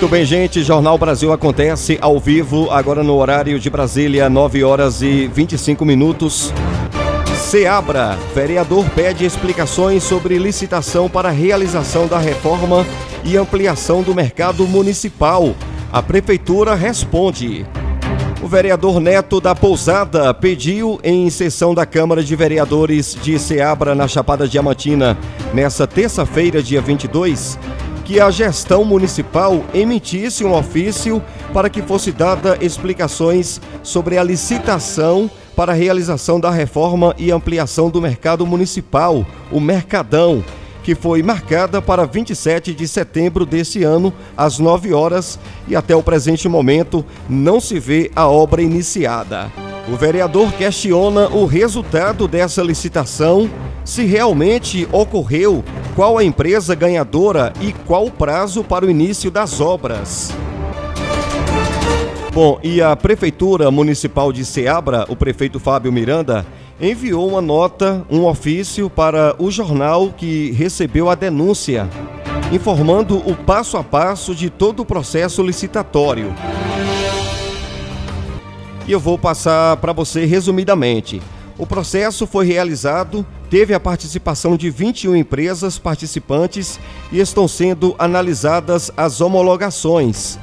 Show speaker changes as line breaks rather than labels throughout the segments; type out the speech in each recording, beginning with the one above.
Muito bem, gente. Jornal Brasil acontece ao vivo, agora no horário de Brasília, 9 horas e 25 minutos. Seabra, vereador pede explicações sobre licitação para realização da reforma e ampliação do mercado municipal. A prefeitura responde. O vereador Neto da Pousada pediu em sessão da Câmara de Vereadores de Seabra, na Chapada Diamantina, nessa terça-feira, dia 22, que a gestão municipal emitisse um ofício para que fosse dada explicações sobre a licitação para a realização da reforma e ampliação do mercado municipal, o Mercadão, que foi marcada para 27 de setembro desse ano, às 9 horas, e até o presente momento não se vê a obra iniciada. O vereador questiona o resultado dessa licitação, se realmente ocorreu qual a empresa ganhadora e qual o prazo para o início das obras. Bom, e a Prefeitura Municipal de Ceabra, o prefeito Fábio Miranda, enviou uma nota, um ofício para o jornal que recebeu a denúncia, informando o passo a passo de todo o processo licitatório. E eu vou passar para você resumidamente. O processo foi realizado, teve a participação de 21 empresas participantes e estão sendo analisadas as homologações.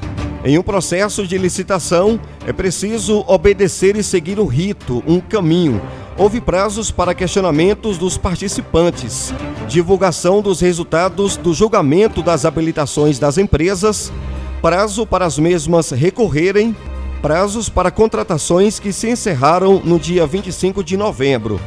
Em um processo de licitação, é preciso obedecer e seguir um rito, um caminho. Houve prazos para questionamentos dos participantes, divulgação dos resultados do julgamento das habilitações das empresas, prazo para as mesmas recorrerem prazos para contratações que se encerraram no dia 25 de novembro.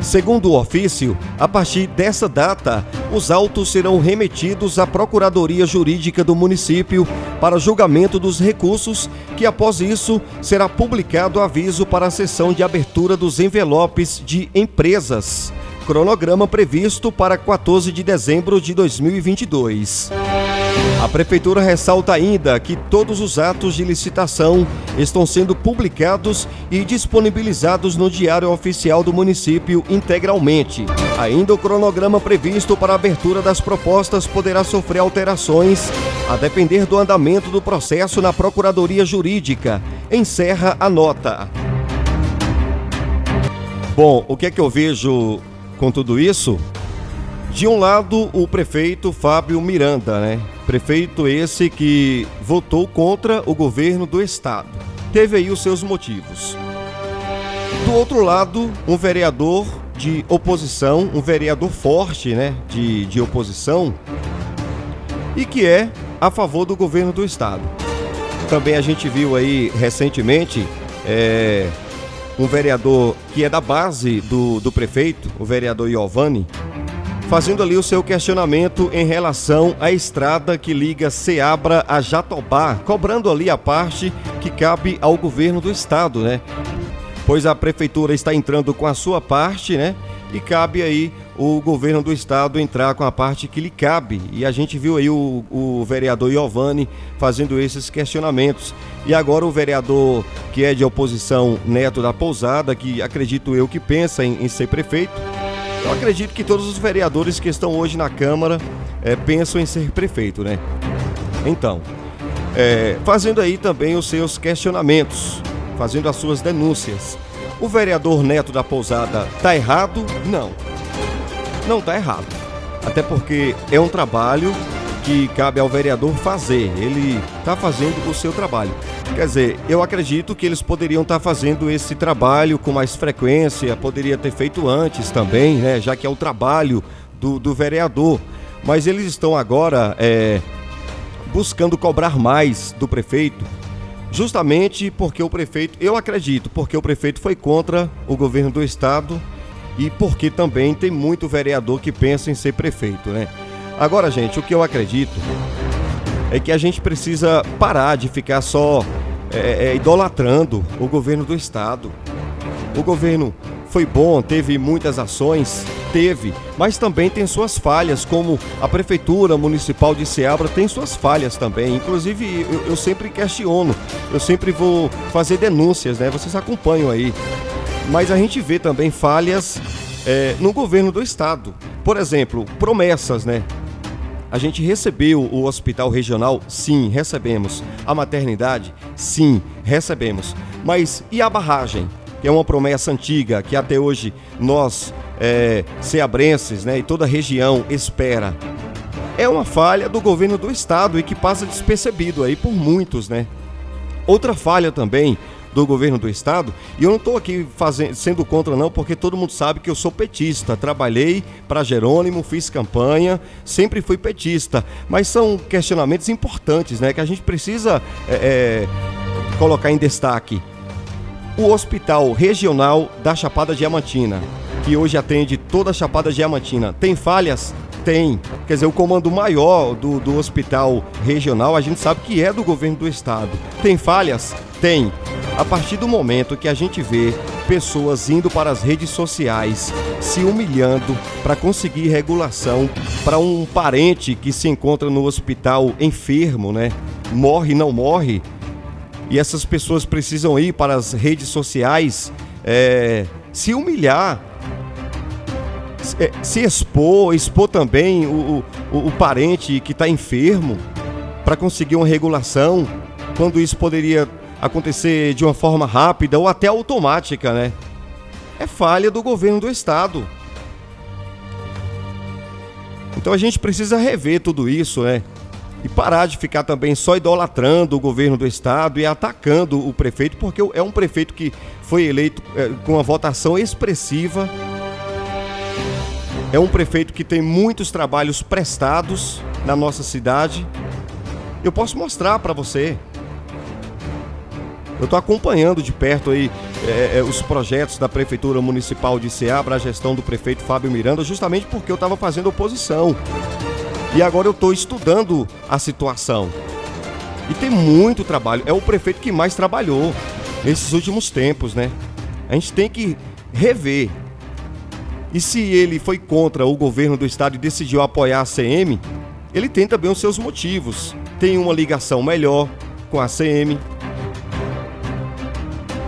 Segundo o ofício, a partir dessa data, os autos serão remetidos à Procuradoria Jurídica do município para julgamento dos recursos, que após isso será publicado aviso para a sessão de abertura dos envelopes de empresas. Cronograma previsto para 14 de dezembro de 2022. A Prefeitura ressalta ainda que todos os atos de licitação estão sendo publicados e disponibilizados no Diário Oficial do município integralmente. Ainda o cronograma previsto para a abertura das propostas poderá sofrer alterações a depender do andamento do processo na Procuradoria Jurídica. Encerra a nota. Bom, o que é que eu vejo com tudo isso? De um lado, o prefeito Fábio Miranda, né? Prefeito esse que votou contra o governo do estado. Teve aí os seus motivos. Do outro lado, um vereador de oposição, um vereador forte, né? De, de oposição, e que é a favor do governo do estado. Também a gente viu aí recentemente é, um vereador que é da base do, do prefeito, o vereador Giovanni, fazendo ali o seu questionamento em relação à estrada que liga Ceabra a Jatobá, cobrando ali a parte que cabe ao governo do estado, né? Pois a prefeitura está entrando com a sua parte, né? E cabe aí o governo do estado entrar com a parte que lhe cabe. E a gente viu aí o, o vereador Giovanni fazendo esses questionamentos. E agora o vereador que é de oposição, Neto da Pousada, que acredito eu que pensa em, em ser prefeito, eu acredito que todos os vereadores que estão hoje na Câmara é, pensam em ser prefeito, né? Então, é, fazendo aí também os seus questionamentos, fazendo as suas denúncias. O vereador Neto da Pousada tá errado? Não. Não tá errado. Até porque é um trabalho que cabe ao vereador fazer. Ele está fazendo o seu trabalho. Quer dizer, eu acredito que eles poderiam estar tá fazendo esse trabalho com mais frequência, poderia ter feito antes também, né? Já que é o trabalho do, do vereador. Mas eles estão agora é, buscando cobrar mais do prefeito, justamente porque o prefeito, eu acredito, porque o prefeito foi contra o governo do estado e porque também tem muito vereador que pensa em ser prefeito, né? Agora, gente, o que eu acredito é que a gente precisa parar de ficar só é, é, idolatrando o governo do estado. O governo foi bom, teve muitas ações, teve, mas também tem suas falhas, como a prefeitura municipal de Ceabra tem suas falhas também. Inclusive, eu, eu sempre questiono, eu sempre vou fazer denúncias, né? Vocês acompanham aí. Mas a gente vê também falhas é, no governo do estado. Por exemplo, promessas, né? A gente recebeu o hospital regional? Sim, recebemos. A maternidade? Sim, recebemos. Mas e a barragem? Que é uma promessa antiga que até hoje nós, é, ceabrenses né, e toda a região espera. É uma falha do governo do estado e que passa despercebido aí por muitos, né? Outra falha também do governo do estado. E eu não estou aqui fazendo, sendo contra, não, porque todo mundo sabe que eu sou petista. Trabalhei para Jerônimo, fiz campanha, sempre fui petista. Mas são questionamentos importantes, né? Que a gente precisa é, é, colocar em destaque. O Hospital Regional da Chapada Diamantina, que hoje atende toda a Chapada Diamantina, tem falhas? Tem. Quer dizer, o comando maior do, do hospital regional, a gente sabe que é do governo do estado. Tem falhas? Tem. A partir do momento que a gente vê pessoas indo para as redes sociais se humilhando para conseguir regulação para um parente que se encontra no hospital enfermo, né? Morre, não morre. E essas pessoas precisam ir para as redes sociais é, se humilhar, se expor, expor também o, o, o parente que está enfermo para conseguir uma regulação, quando isso poderia acontecer de uma forma rápida ou até automática, né? É falha do governo do estado. Então a gente precisa rever tudo isso, né? E parar de ficar também só idolatrando o governo do estado e atacando o prefeito, porque é um prefeito que foi eleito é, com uma votação expressiva. É um prefeito que tem muitos trabalhos prestados na nossa cidade. Eu posso mostrar para você. Eu estou acompanhando de perto aí é, é, os projetos da Prefeitura Municipal de Ceabra, a gestão do prefeito Fábio Miranda, justamente porque eu estava fazendo oposição. E agora eu estou estudando a situação. E tem muito trabalho. É o prefeito que mais trabalhou nesses últimos tempos, né? A gente tem que rever. E se ele foi contra o governo do estado e decidiu apoiar a CM, ele tem também os seus motivos. Tem uma ligação melhor com a CM,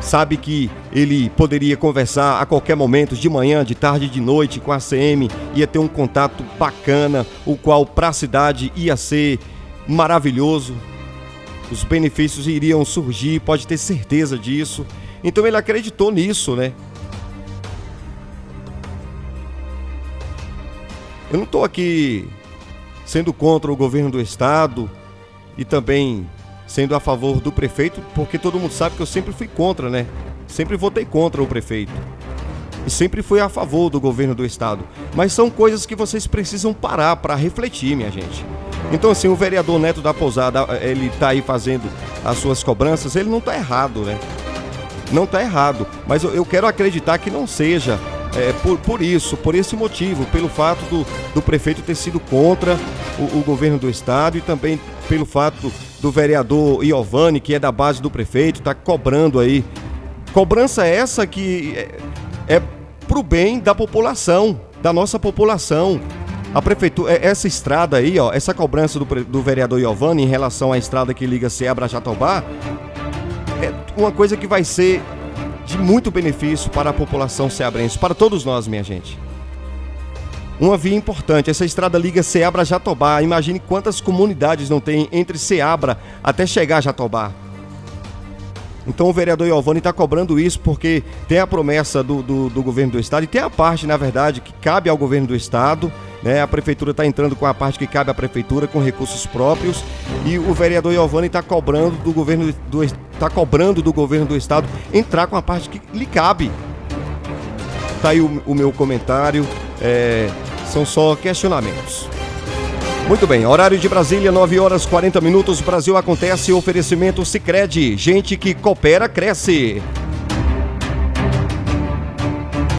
sabe que ele poderia conversar a qualquer momento, de manhã, de tarde, de noite com a CM, ia ter um contato bacana, o qual para a cidade ia ser maravilhoso. Os benefícios iriam surgir, pode ter certeza disso. Então ele acreditou nisso, né? Eu não estou aqui sendo contra o governo do estado e também sendo a favor do prefeito, porque todo mundo sabe que eu sempre fui contra, né? Sempre votei contra o prefeito. E sempre fui a favor do governo do estado. Mas são coisas que vocês precisam parar para refletir, minha gente. Então, assim, o vereador Neto da Pousada, ele tá aí fazendo as suas cobranças, ele não tá errado, né? Não tá errado. Mas eu quero acreditar que não seja é, por, por isso, por esse motivo, pelo fato do, do prefeito ter sido contra o, o governo do estado e também pelo fato do vereador Iovani, que é da base do prefeito, está cobrando aí. Cobrança essa que é, é pro bem da população, da nossa população. A prefeitura, é, essa estrada aí, ó, essa cobrança do, do vereador Iovani em relação à estrada que liga Ceabra a Jatobá, é uma coisa que vai ser de muito benefício para a população ceabrense, para todos nós, minha gente. Uma via importante, essa estrada liga Ceabra a Jatobá. Imagine quantas comunidades não tem entre Ceabra até chegar a Jatobá. Então o vereador Iovani está cobrando isso porque tem a promessa do, do, do, governo do estado e tem a parte, na verdade, que cabe ao governo do estado. Né? A prefeitura está entrando com a parte que cabe à prefeitura com recursos próprios e o vereador Iovani está cobrando do governo do está cobrando do governo do estado entrar com a parte que lhe cabe. Tá aí o, o meu comentário. É, são só questionamentos. Muito bem, horário de Brasília, 9 horas 40 minutos. Brasil acontece oferecimento Sicredi. Gente que coopera cresce.